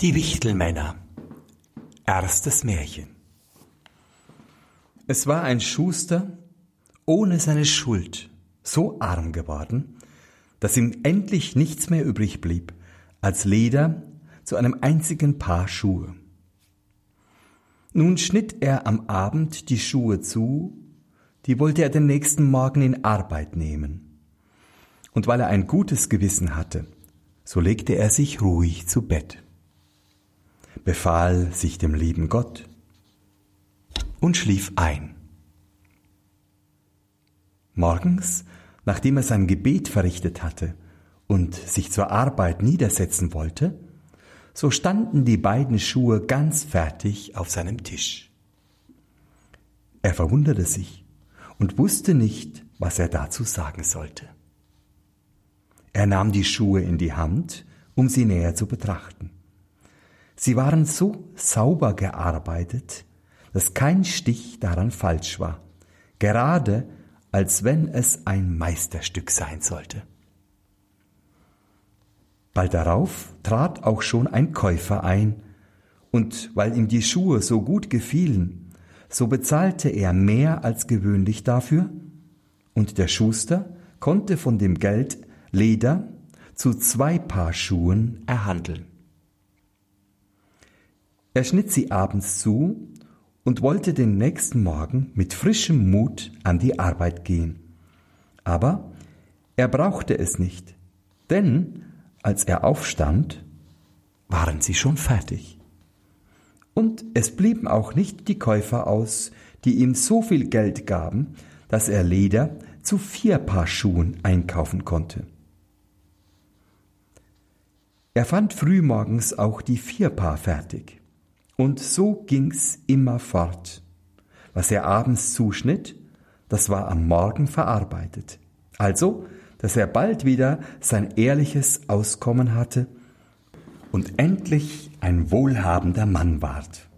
Die Wichtelmänner. Erstes Märchen. Es war ein Schuster ohne seine Schuld so arm geworden, dass ihm endlich nichts mehr übrig blieb als Leder zu einem einzigen Paar Schuhe. Nun schnitt er am Abend die Schuhe zu, die wollte er den nächsten Morgen in Arbeit nehmen. Und weil er ein gutes Gewissen hatte, so legte er sich ruhig zu Bett befahl sich dem lieben Gott und schlief ein. Morgens, nachdem er sein Gebet verrichtet hatte und sich zur Arbeit niedersetzen wollte, so standen die beiden Schuhe ganz fertig auf seinem Tisch. Er verwunderte sich und wusste nicht, was er dazu sagen sollte. Er nahm die Schuhe in die Hand, um sie näher zu betrachten. Sie waren so sauber gearbeitet, dass kein Stich daran falsch war, gerade als wenn es ein Meisterstück sein sollte. Bald darauf trat auch schon ein Käufer ein, und weil ihm die Schuhe so gut gefielen, so bezahlte er mehr als gewöhnlich dafür, und der Schuster konnte von dem Geld Leder zu zwei Paar Schuhen erhandeln. Er schnitt sie abends zu und wollte den nächsten Morgen mit frischem Mut an die Arbeit gehen. Aber er brauchte es nicht, denn als er aufstand, waren sie schon fertig. Und es blieben auch nicht die Käufer aus, die ihm so viel Geld gaben, dass er Leder zu vier Paar Schuhen einkaufen konnte. Er fand frühmorgens auch die vier Paar fertig. Und so ging's immer fort. Was er abends zuschnitt, das war am Morgen verarbeitet. Also, dass er bald wieder sein ehrliches Auskommen hatte und endlich ein wohlhabender Mann ward.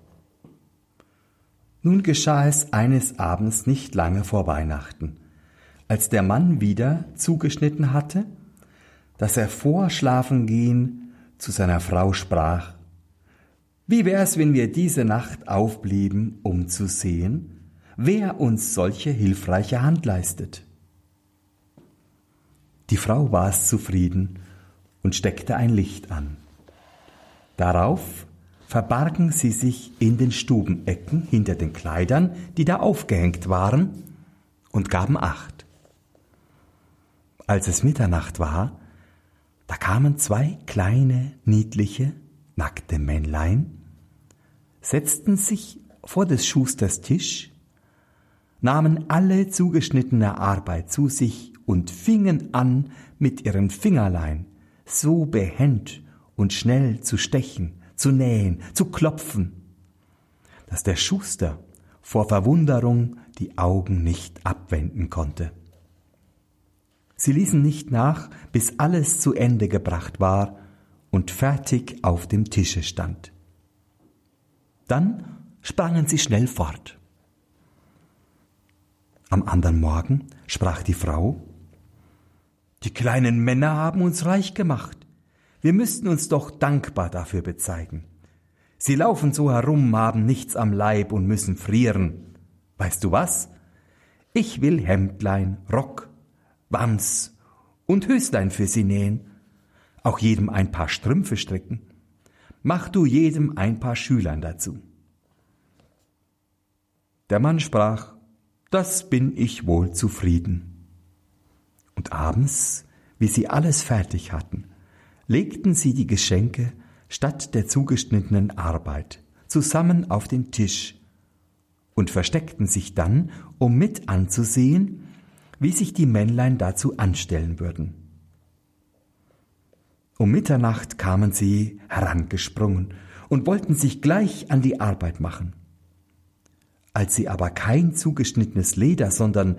Nun geschah es eines Abends nicht lange vor Weihnachten, als der Mann wieder zugeschnitten hatte, dass er vor Schlafengehen zu seiner Frau sprach, wie wär's, wenn wir diese Nacht aufblieben, um zu sehen, wer uns solche hilfreiche Hand leistet? Die Frau war es zufrieden und steckte ein Licht an. Darauf verbargen sie sich in den Stubenecken hinter den Kleidern, die da aufgehängt waren, und gaben acht. Als es Mitternacht war, da kamen zwei kleine, niedliche, nackte Männlein, setzten sich vor des Schusters Tisch, nahmen alle zugeschnittene Arbeit zu sich und fingen an, mit ihren Fingerlein so behend und schnell zu stechen, zu nähen, zu klopfen, dass der Schuster vor Verwunderung die Augen nicht abwenden konnte. Sie ließen nicht nach, bis alles zu Ende gebracht war und fertig auf dem Tische stand. Dann sprangen sie schnell fort. Am anderen Morgen sprach die Frau, die kleinen Männer haben uns reich gemacht. Wir müssten uns doch dankbar dafür bezeigen. Sie laufen so herum, haben nichts am Leib und müssen frieren. Weißt du was? Ich will Hemdlein, Rock, Wams und Höslein für sie nähen, auch jedem ein paar Strümpfe stricken mach du jedem ein paar Schülern dazu. Der Mann sprach, das bin ich wohl zufrieden. Und abends, wie sie alles fertig hatten, legten sie die Geschenke statt der zugeschnittenen Arbeit zusammen auf den Tisch und versteckten sich dann, um mit anzusehen, wie sich die Männlein dazu anstellen würden. Um Mitternacht kamen sie herangesprungen und wollten sich gleich an die Arbeit machen. Als sie aber kein zugeschnittenes Leder, sondern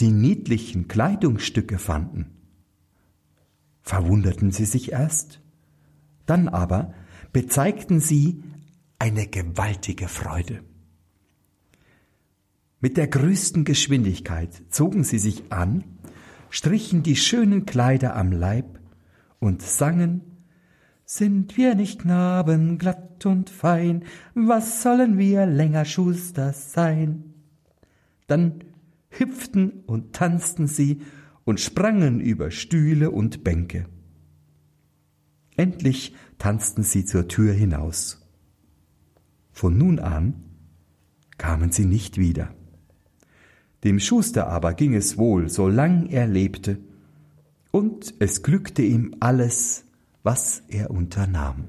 die niedlichen Kleidungsstücke fanden, verwunderten sie sich erst, dann aber bezeigten sie eine gewaltige Freude. Mit der größten Geschwindigkeit zogen sie sich an, strichen die schönen Kleider am Leib und sangen Sind wir nicht Knaben glatt und fein, was sollen wir länger Schuster sein? Dann hüpften und tanzten sie und sprangen über Stühle und Bänke. Endlich tanzten sie zur Tür hinaus. Von nun an kamen sie nicht wieder. Dem Schuster aber ging es wohl, solang er lebte, und es glückte ihm alles, was er unternahm.